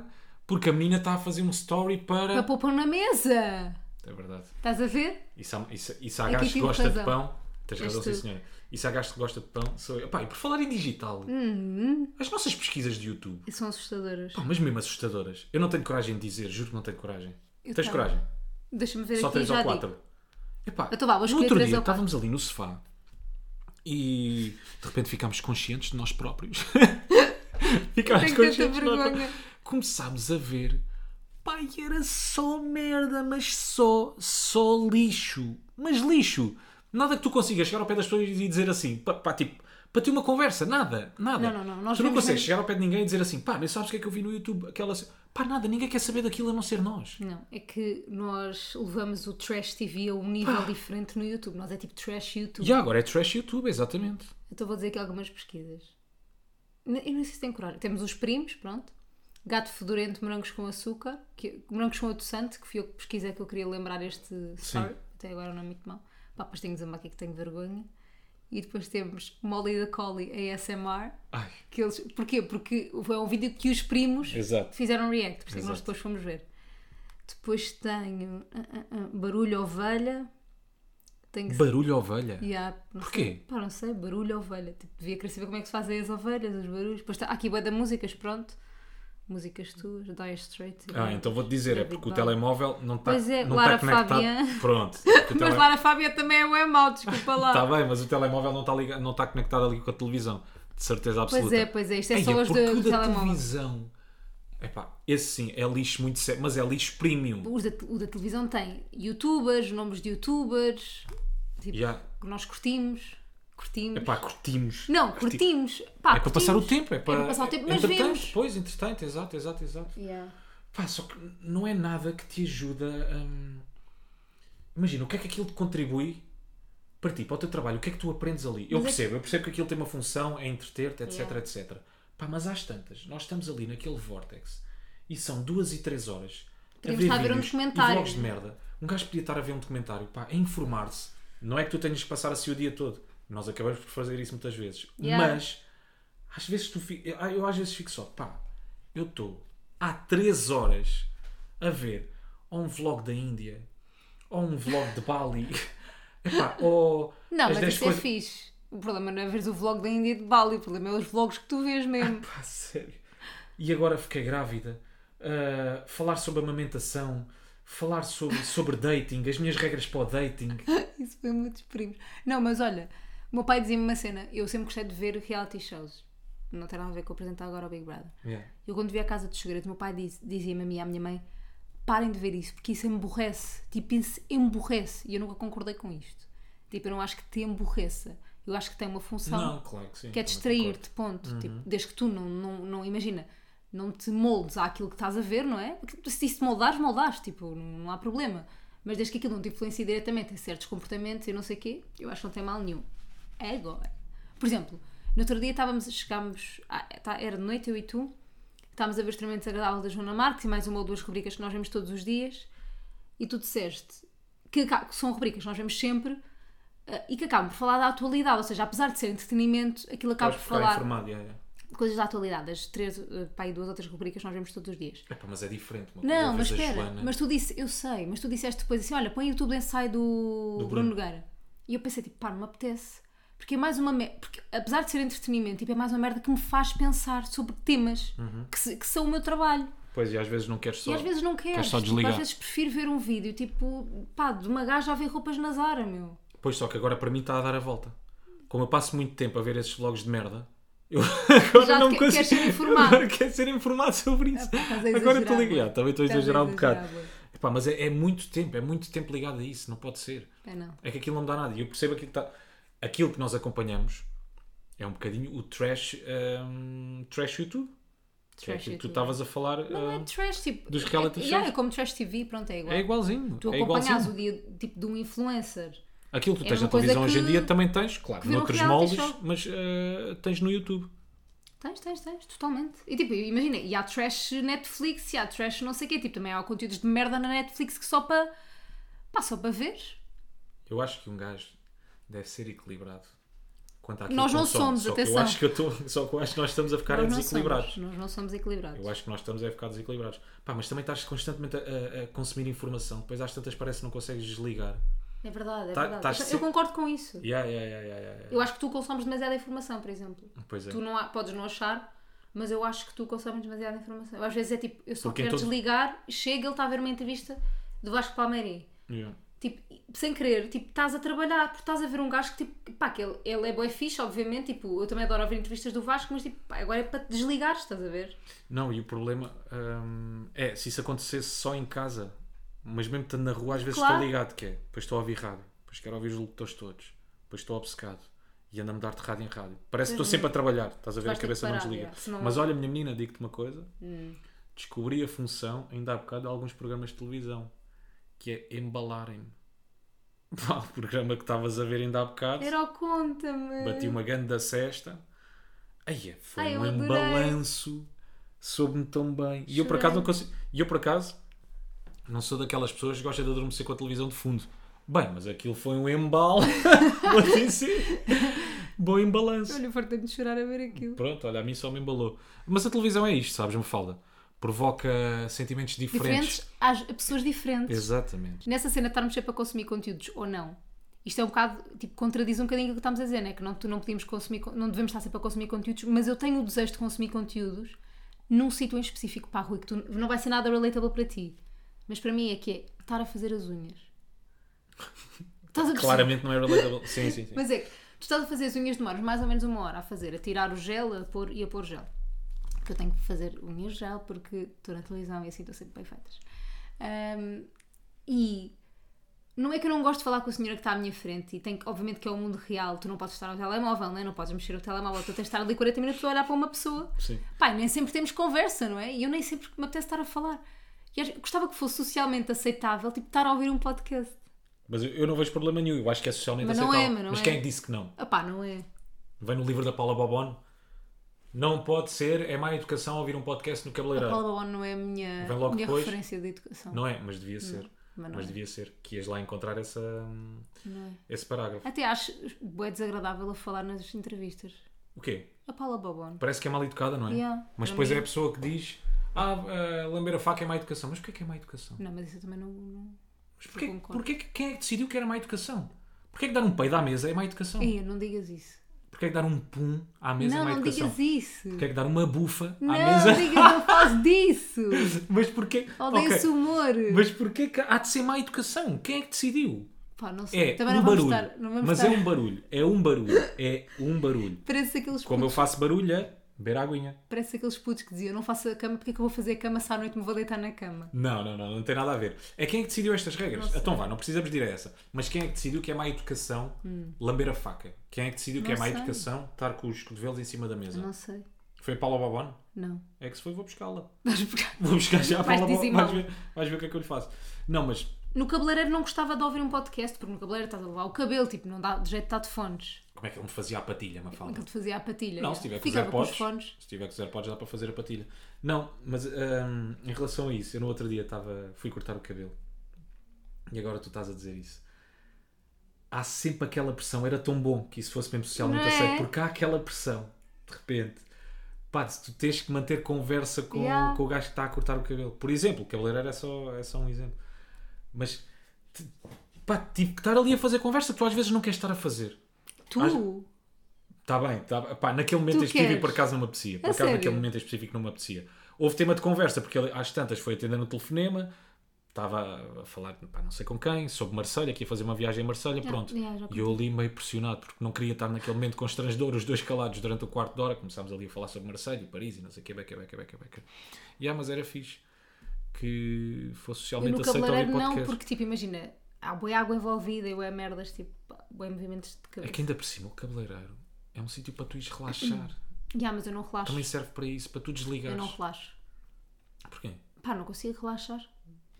porque a menina está a fazer um story para. Para pôr pão na mesa. É verdade. Estás a ver? Há, isso, isso há gajo que gosta de razão. pão. Tens razão, sim, senhora. Isso há gajo que gosta de pão. Sou eu. Pá, e por falar em digital, Hum. as nossas pesquisas de YouTube, E são assustadoras. pá, mas mesmo assustadoras. Eu não tenho coragem de dizer, juro que não tenho coragem. Eu Tens tenho. coragem? Deixa-me ver Só aqui três já ou digo. quatro. Epá, Então vá, vou no outro dia estávamos ali no sofá e de repente ficámos conscientes de nós próprios. *laughs* ficámos conscientes de nós próprios. Começámos a ver. Pai, era só merda, mas só, só lixo. Mas lixo. Nada que tu consigas chegar ao pé das pessoas e dizer assim, pá, pá, tipo, para ter uma conversa, nada, nada. Não, não, não, tu não consegues chegar ao pé de ninguém e dizer assim, pá, nem sabes o que é que eu vi no YouTube, aquela. Pá, nada, ninguém quer saber daquilo a não ser nós. Não, é que nós levamos o Trash TV a um nível diferente no YouTube. Nós é tipo Trash YouTube. E agora é trash YouTube, exatamente. Então vou dizer aqui algumas pesquisas. Eu não sei se tem coragem. Temos os primos, pronto. Gato fedorento, morangos com açúcar. Que, morangos com adoçante, que fui eu que pesquisei que eu queria lembrar este story. Até agora não é muito mal. Pá, depois tenho que dizer aqui que tenho vergonha. E depois temos Molly da Collie ASMR. Ai. Que eles, porquê? Porque foi um vídeo que os primos Exato. fizeram react, por isso é nós depois fomos ver. Depois tenho ah, ah, ah, Barulho Ovelha. Tenho Barulho ovelha. Yeah, Porquê? Sei. Pá, não sei, barulho ovelha. Tipo, devia querer saber como é que se fazem as ovelhas, os barulhos. Depois tá, há aqui bué da músicas, pronto. Músicas tuas, Dire Straits. Ah, então vou-te dizer, é porque o telemóvel não está Pois é, não Lara conectado. Fabian. Pronto. *laughs* O Mas tele- Lara Fábia também é o mau, desculpa lá. Está bem, mas o telemóvel não está, ligado, não está conectado ali com a televisão. De certeza absoluta. pois é, pois é, isto é só porque do, o do telemóvel. televisão. Epá, esse sim, é lixo muito sério, mas é lixo premium. Os da, o da televisão tem youtubers, nomes de youtubers, tipo, Já. que nós curtimos. Curtimos. Epá, curtimos. não, Curti- curtimos. Pá, É para passar o tempo, é para, passar o tempo, mas entretém, vemos. Pois, entretém, exato, exato, exato. Yeah. Pá, só que não é nada que te ajuda hum, Imagina, o que é que aquilo te contribui para ti, para o teu trabalho? O que é que tu aprendes ali? Eu Mas é que- percebo, eu percebo que aquilo tem uma função, é entreter-te, etc, Yeah. etc. Pá, mas às tantas, nós estamos ali naquele vórtex e são duas e três horas Podíamos estar a ver um documentário. Vlogs de merda. Um gajo podia estar a ver um documentário, pá, a informar-se. Não é que tu tenhas que passar assim o dia todo. Nós acabamos por fazer isso muitas vezes. Yeah. Mas, às vezes tu fi- eu, eu às vezes fico só, pá, eu estou há 3 horas a ver ou um vlog da Índia, ou um vlog de Bali, *laughs* Epá, ou Não, as mas 10 isso coisas- é fixe. O problema não é ver o vlog da Índia de Bali, o problema é os vlogs que tu vês *laughs* mesmo. Pá, sério. E agora fiquei grávida. Ah, falar sobre amamentação, falar sobre, sobre dating, as minhas regras para o dating. *laughs* Isso foi muitos primos. Não, mas olha, o meu pai dizia-me uma cena. Eu sempre gostei de ver reality shows. Não tem nada a ver com apresentar agora o Big Brother. Yeah. Eu quando vi a Casa dos Segredos, meu pai diz- dizia-me a mim e à minha mãe parem de ver isso, porque isso emborrece. Tipo, isso emborrece. E eu nunca concordei com isto. Tipo, eu não acho que te emborreça. Eu acho que tem uma função Não, claro que sim. que é distrair-te, ponto. Tipo, desde que tu não, não, não imagina, não te moldes àquilo que estás a ver, não é? Se te moldares, moldares, tipo, não, não há problema. Mas desde que aquilo não te influencie diretamente em certos comportamentos e não sei o quê, eu acho que não tem mal nenhum. É agora. Por exemplo, no outro dia estávamos, chegámos, tá- era de noite eu e tu, estávamos a ver extremamente desagradável da Joana Marques e mais uma ou duas rubricas que nós vemos todos os dias e tu disseste que, que são rubricas que nós vemos sempre ah, e que acabam por falar da atualidade, ou seja, apesar de ser entretenimento, aquilo acaba por falar informado, de coisas da atualidade. As três, uh, pá, e duas outras rubricas que nós vemos todos os dias. Epá, mas é diferente. uma Não, mas espera, Joana. mas tu disse, eu sei, mas tu disseste depois assim: olha, põe o YouTube ensaio do, Do Bruno Bruno. Nogueira. E eu pensei, tipo, pá, não me apetece. Porque é mais uma merda. Porque apesar de ser entretenimento, tipo, é mais uma merda que me faz pensar sobre temas Uhum. que, se- que são o meu trabalho. Pois, e às vezes não queres só. e às vezes não queres. só Tipo, desligar. às vezes prefiro ver um vídeo, tipo, pá, de uma gaja a ver roupas na Zara, meu. Pois só que agora para mim está a dar a volta. Como eu passo muito tempo a ver esses vlogs de merda, *laughs* eu agora Já não que- consigo. queres ser *laughs* informado. Agora quero ser informado sobre isso. Epá, estás a agora estou ligado. Também estou a exagerar um bocado. Epá, mas é, é muito tempo, é muito tempo ligado a isso, não pode ser. É não. É que aquilo não me dá nada. E eu percebo aquilo que está. Aquilo que nós acompanhamos é um bocadinho o trash, hum, trash YouTube. É Trash aquilo que tu estavas a falar. Não é hum, trash, tipo. dos reality é, shows. yeah, é como trash TV, pronto, é igual. é igualzinho. Tu é acompanhas o dia tipo, de um influencer Aquilo que tu É tens na televisão hoje em dia também tens, claro, um noutros moldes, show. mas eh, tens no YouTube. Tens, tens, tens, totalmente. E tipo, imagina, e há trash Netflix, e há trash não sei o quê, tipo, também há conteúdos de merda na Netflix que só para. pá, só para ver. Eu acho que um gajo deve ser equilibrado. Quanto àquilo Nós que não consome. somos, só que eu atenção. acho que eu tô- *laughs* Só que eu acho que nós estamos a ficar Nós desequilibrados. somos, nós não somos equilibrados. Eu acho que nós estamos a ficar desequilibrados. Pá, mas também estás constantemente a, a- consumir informação. Depois às tantas parece que não consegues desligar. É verdade, é Tá- verdade. estás Eu- eu, concordo com isso. Yeah, yeah, yeah. Eu acho que tu consomes demasiada informação, por exemplo. Pois é. Tu não há- podes não achar, mas eu acho que tu consomes demasiada informação. Eu, às vezes é tipo, eu só Porque quero todo- desligar, chega, ele está a ver uma entrevista do Vasco Palmeirim. Yeah. Tipo, sem querer, tipo, estás a trabalhar, porque estás a ver um gajo que, tipo, pá, que ele, ele é bué fixe, obviamente, tipo, eu também adoro ouvir entrevistas do Vasco, mas, tipo, pá, agora é para te desligar, estás a ver? Não, e o problema hum, é, se isso acontecesse só em casa, mas mesmo estando na rua, às vezes Claro. estou ligado, que é, depois estou a ouvir rádio, depois quero ouvir os locutores todos, depois estou obcecado e ando a mudar de rádio em rádio. Parece que estou é. sempre a trabalhar, estás a ver, a cabeça não parar, desliga. yeah, senão- Mas olha, minha menina, digo-te uma coisa, Hum. descobri a função, ainda há bocado, de alguns programas de televisão, que é embalarem-me. Pá, o programa que estavas a ver ainda há bocado, Era o conta-me. bati uma grande cesta. Aí foi Ai, um embalanço. Soube-me tão bem. E eu por acaso não consigo. E eu por acaso não sou daquelas pessoas que gostam de adormecer com a televisão de fundo. Bem, mas aquilo foi um embalo. *laughs* Bom embalanço. Olha, fartei-me de chorar a ver aquilo. Pronto, olha, a mim só me embalou. Mas a televisão é isto, sabes, me falda. Provoca sentimentos diferentes. Diferentes, às pessoas diferentes. Exatamente. Nessa cena estarmos sempre a consumir conteúdos ou não. Isto é um bocado, tipo, contradiz um bocadinho aquilo que estamos a dizer, né? Que não, não podemos consumir, con- não devemos estar sempre a consumir conteúdos, mas eu tenho o desejo de consumir conteúdos num sítio em específico para a Rui, que tu, não vai ser nada relatable para ti. Mas para mim é que é estar a fazer as unhas. *laughs* Estás a? Claramente não é relatable. Sim, sim, sim. Mas é que tu estás a fazer as unhas, demoras mais ou menos uma hora a fazer, a tirar o gel a pôr, e a pôr gel. Que eu tenho que fazer unhas de gel porque estou na televisão e assim estão sempre bem feitas. Ahm, e não é que eu não gosto de falar com a senhora que está à minha frente e tem que, obviamente que é o mundo real, tu não podes estar no telemóvel, né? não podes mexer no telemóvel, tu tens de estar ali 40 minutos a olhar para uma pessoa. Sim. Pai, nem sempre temos conversa, não é? E eu nem sempre me apetece estar a falar. E gostava que fosse socialmente aceitável, tipo, estar a ouvir um podcast. Mas eu, não vejo problema nenhum. Eu acho que é socialmente Mas não aceitável. é, mas mas é. quem é que disse que não? Ah pá, não é? Vem no livro da Paula Bobon. Não pode ser, é má educação ouvir um podcast no A cabeleireiro. Paula Babon não é a minha, minha depois. referência de educação. Não é, mas devia ser. mas não mas é. devia ser. Que ias lá encontrar essa, é? esse parágrafo. Até acho é desagradável a falar nas entrevistas. O quê? A Paula Babon. Parece que é mal educada, não é? Yeah, mas depois mim. é a pessoa que diz Ah, uh, lamber a faca é má educação. Mas porquê que é má educação? Não, mas isso eu também não. não... Mas porquê, porquê que, quem é que decidiu que era má educação? Porquê que dar um peido à mesa é má educação? Ei, não digas isso. Porquê que dar um pum à mesa não, é má não educação? digas isso. Porquê que dar uma bufa Não, à mesa? digas, não *laughs* faz disso. Mas porquê? Odeio Ok, esse humor. Mas porquê que há de ser má educação? Quem é que decidiu? Pá, não sei. É também um não barulho. estar. Não Mas estar... é um barulho. É um barulho. É um barulho. Parece aqueles Como eu putos, faço barulho é beber aguinha. parece aqueles putos que diziam: não faço a cama, porque é que eu vou fazer a cama se à noite me vou deitar na cama? Não, não, não, não tem nada a ver. É quem é que decidiu estas regras? Então vá, não precisamos de ir a essa. Mas quem é que decidiu que é má educação lamber a faca? Quem é que decidiu que Hum. Não é má sei. educação estar com os cotovelos em cima da mesa? Não sei. Foi a Paula Babon? Não. É que se foi, vou buscá-la. Vou buscar já a Paula Babon. Vais ver, vais ver o que é que eu lhe faço. Não, mas No cabeleireiro não gostava de ouvir um podcast, porque no cabeleireiro estás a levar o cabelo, tipo, não dá de jeito de estar de fones. como é que ele me fazia a patilha, Mafalda? Aquilo te fazia a patilha. Não, já. se tiver os podes, fones. se tiver com zero podes dá para fazer a patilha. Não, mas hum, em relação a isso, eu no outro dia estava, fui cortar o cabelo e agora tu estás a dizer isso. Há sempre aquela pressão, era tão bom que isso fosse mesmo socialmente é? aceito, porque há aquela pressão, de repente. Pá, se tu tens que manter conversa com, Yeah. com o gajo que está a cortar o cabelo. Por exemplo, o cabeleireiro é só, é só um exemplo. Mas, pá, tive que estar ali a fazer conversa que tu às vezes não queres estar a fazer. Tu? Está bem, tá, pá, naquele momento Tu em específico queres? por acaso não me apetecia. Por acaso naquele momento em específico não me apetecia. Houve tema de conversa, porque ele às tantas foi atender no telefonema, estava a falar, pá, não sei com quem, sobre Marselha, que ia fazer uma viagem a Marselha, pronto. já e eu ali meio pressionado, porque não queria estar naquele momento constrangedor, os dois calados durante o quarto de hora, começámos ali a falar sobre Marselha, e Paris e não sei o que, beca, beca, beca, beca. E ah, mas era fixe que fosse Eu socialmente no aceito cabeleireiro não, podcast. porque tipo, imagina, há boa água envolvida e é merdas, tipo, boa movimentos de É cabeça. que ainda por cima o cabeleireiro é um sítio para tu ires relaxar. *clears throat* Yeah, mas eu não relaxo. Também serve para isso, para tu Eu desligares. não relaxo. Porquê? Pá, não consigo relaxar.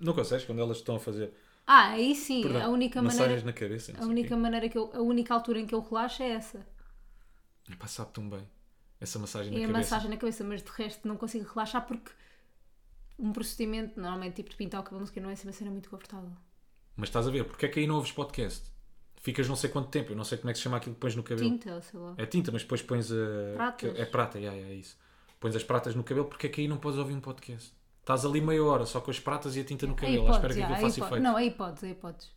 Não consegues quando elas estão a fazer. Ah, aí sim, Perdão, a única massagens maneira. na cabeça. A única quê. maneira que eu. A única altura em que eu relaxo é essa. Epá, sabe tão bem. Essa massagem É na a cabeça. massagem na cabeça, mas de resto não consigo relaxar porque um procedimento, normalmente tipo de pintar o cabelo, quê, não é assim uma cena muito confortável. Mas estás a ver, porque é que aí não ouves podcast? Ficas não sei quanto tempo, eu não sei como é que se chama aquilo que pões no cabelo. Tinta, sei lá. É tinta, mas depois pões a. Pratas. É prata, yeah, yeah, é isso. Pões as pratas no cabelo, porque é que aí não podes ouvir um podcast? Estás ali meia hora só com as pratas e a tinta no cabelo, à espera que aquilo faça efeito. Não, aí podes, aí podes.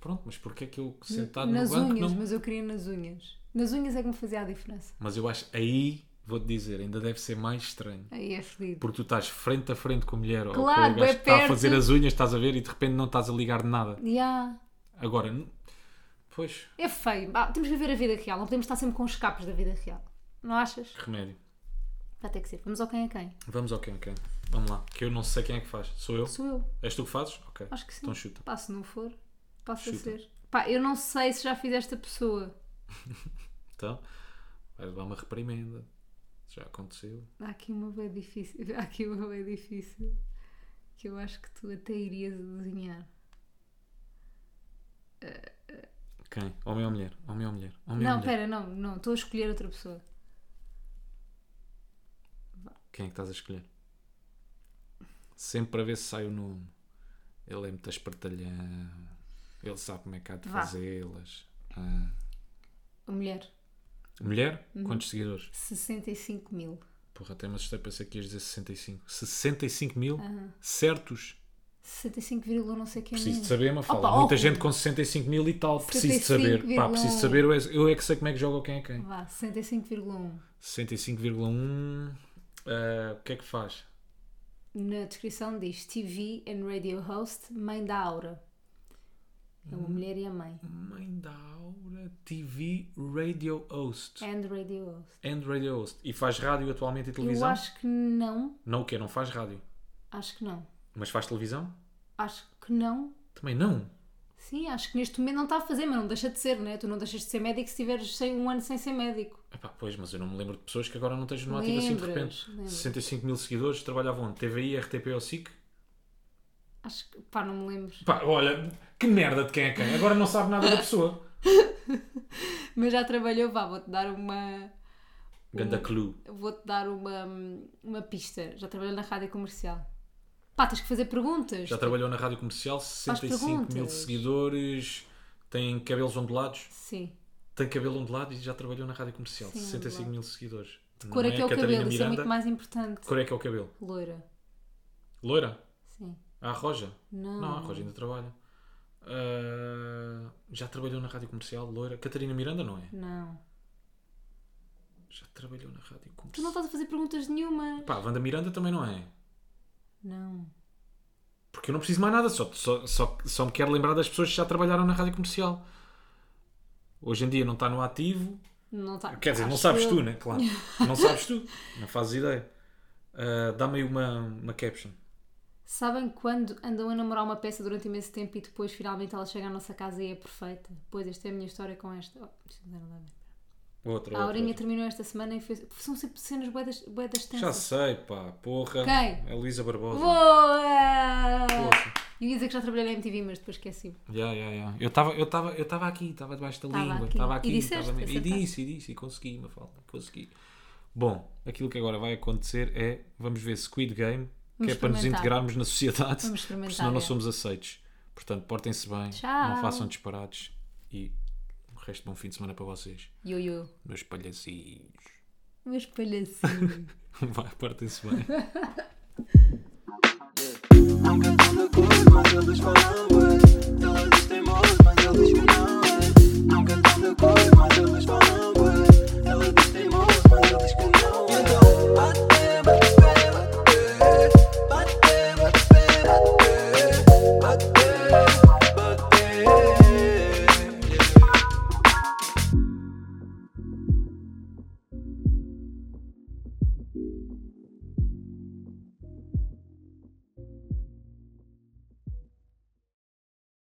Pronto, mas porquê é que eu sentado nas no banco unhas, não. mas eu queria nas unhas. Nas unhas é que me fazia a diferença. Mas eu acho, aí, vou-te dizer, ainda deve ser mais estranho. Aí é fedido. Porque tu estás frente a frente com a mulher ou com Claro, o gajo é que está a fazer as unhas, estás a ver, e de repente não estás a ligar de nada. Ya. Agora, pois, É feio. Ah, temos que viver a vida real, não podemos estar sempre com escapes da vida real. Não achas? que remédio. Vai ter que ser. Vamos ao quem é quem. Vamos ao quem, quem? Vamos lá, que eu não sei quem é que faz. Sou eu? Sou eu. És tu que fazes? Ok. Acho que sim. Então chuta. Pá, se não for, passa a ser. Pá, eu não sei se já fiz esta pessoa. *laughs* Então, vais levar uma reprimenda. Já aconteceu. Há aqui uma bem difícil. *laughs* Há aqui uma bem difícil. Que eu acho que tu até irias adivinhar. Quem? Homem ou mulher? Homem ou mulher? Homem ou Não, mulher? pera, não, não. Estou a escolher outra pessoa. Quem é que estás a escolher? Sempre para ver se sai o nome. Ele é muito espertalhão. Ele sabe como é que há de fazê-las. Ah. A mulher. Mulher? Uhum. Quantos seguidores? 65 mil. Porra, até me assustei, pensei que ias dizer 65. 65 mil? Aham. Certos? 65, não sei quem Preciso é. de saber, mas fala. Opa, Muita oh, gente com 65 mil e tal. Preciso de saber. Pá, 65,1. preciso de saber. Eu é, eu é que sei como é que joga quem é quem. Vá, 65,1. 65,1. ah, o que é que faz? Na descrição diz TV and radio host, mãe da Aura. É uma mulher e a mãe. Mãe da Aura TV Radio Host. And radio host. And Radio Host. E faz rádio atualmente e Eu televisão? acho que não. Não o quê? Não faz rádio. Acho que não. Mas faz televisão? Acho que não. Também não. Sim, acho que neste momento não está a fazer, mas não deixa de ser, né? Tu não deixas de ser médico se tiveres um ano sem ser médico. Epá, pois, mas eu não me lembro de pessoas que agora não estejam no ativo assim de repente. lembras. 65 mil seguidores, trabalhavam onde? TVI, RTP ou SIC? Acho que, pá, não me lembro. Pá, olha, que merda de quem é quem. Agora não sabe nada da pessoa. *laughs* Mas já trabalhou, vá, vou-te dar uma. Ganda clue. Vou-te dar uma, uma pista. Já trabalhou na rádio comercial. Pá, tens que fazer perguntas. Já trabalhou na rádio comercial, 65 mil seguidores, tem cabelos ondulados. Sim. Tem cabelo ondulado e já trabalhou na rádio comercial. Sim, 65 ondulado. mil seguidores. Cor Não é que é o Catarina cabelo, isso é muito Miranda? mais importante. Cor é que é o cabelo? Loira. Loira? Ah, Roja? Não. Não, a Roja ainda trabalha. Ah, já trabalhou na rádio comercial, loira. Catarina Miranda não é? Não. Já trabalhou na rádio comercial. Tu não estás a fazer perguntas nenhuma. Pá, Wanda Miranda também não é. Não. Porque eu não preciso mais nada, só, só, só, só me quero lembrar das pessoas que já trabalharam na rádio comercial. Hoje em dia não está no ativo. Não tá. Quer dizer, não sabes eu. tu, né? Claro. *laughs* Não sabes tu. Não fazes ideia. Ah, Dá-me aí uma, uma caption. Sabem quando andam a namorar uma peça durante imenso tempo e depois finalmente ela chega à nossa casa e é perfeita? Pois, esta é a minha história com esta. Oh, isto não dá a ver. Outra, A Aurinha outra. terminou esta semana e fez. São sempre cenas buedas Já tensas. sei, pá. Porra. Quem? É Luísa Barbosa. Boa! Porra. Eu ia dizer que já trabalhei na MTV, mas depois esqueci. Ya, ya, ya. Eu estava eu tava, eu tava aqui, estava debaixo da Tava língua, aqui. estava E aqui, estava mesmo. E disse, e disse, e consegui, uma falta, consegui. Bom, aquilo que agora vai acontecer é, vamos ver Squid Game, que é para nos integrarmos na sociedade, *laughs* porque senão é. não somos aceitos. Portanto, portem-se bem, Tchau. não façam disparates e o resto de bom fim de semana para vocês. Yo, Meus palhacinhos. Meus *laughs* palhacinhos. Vai, portem-se bem. Não cantando cor, mas eles falam, ué. Ela diz teimoso, mas eles.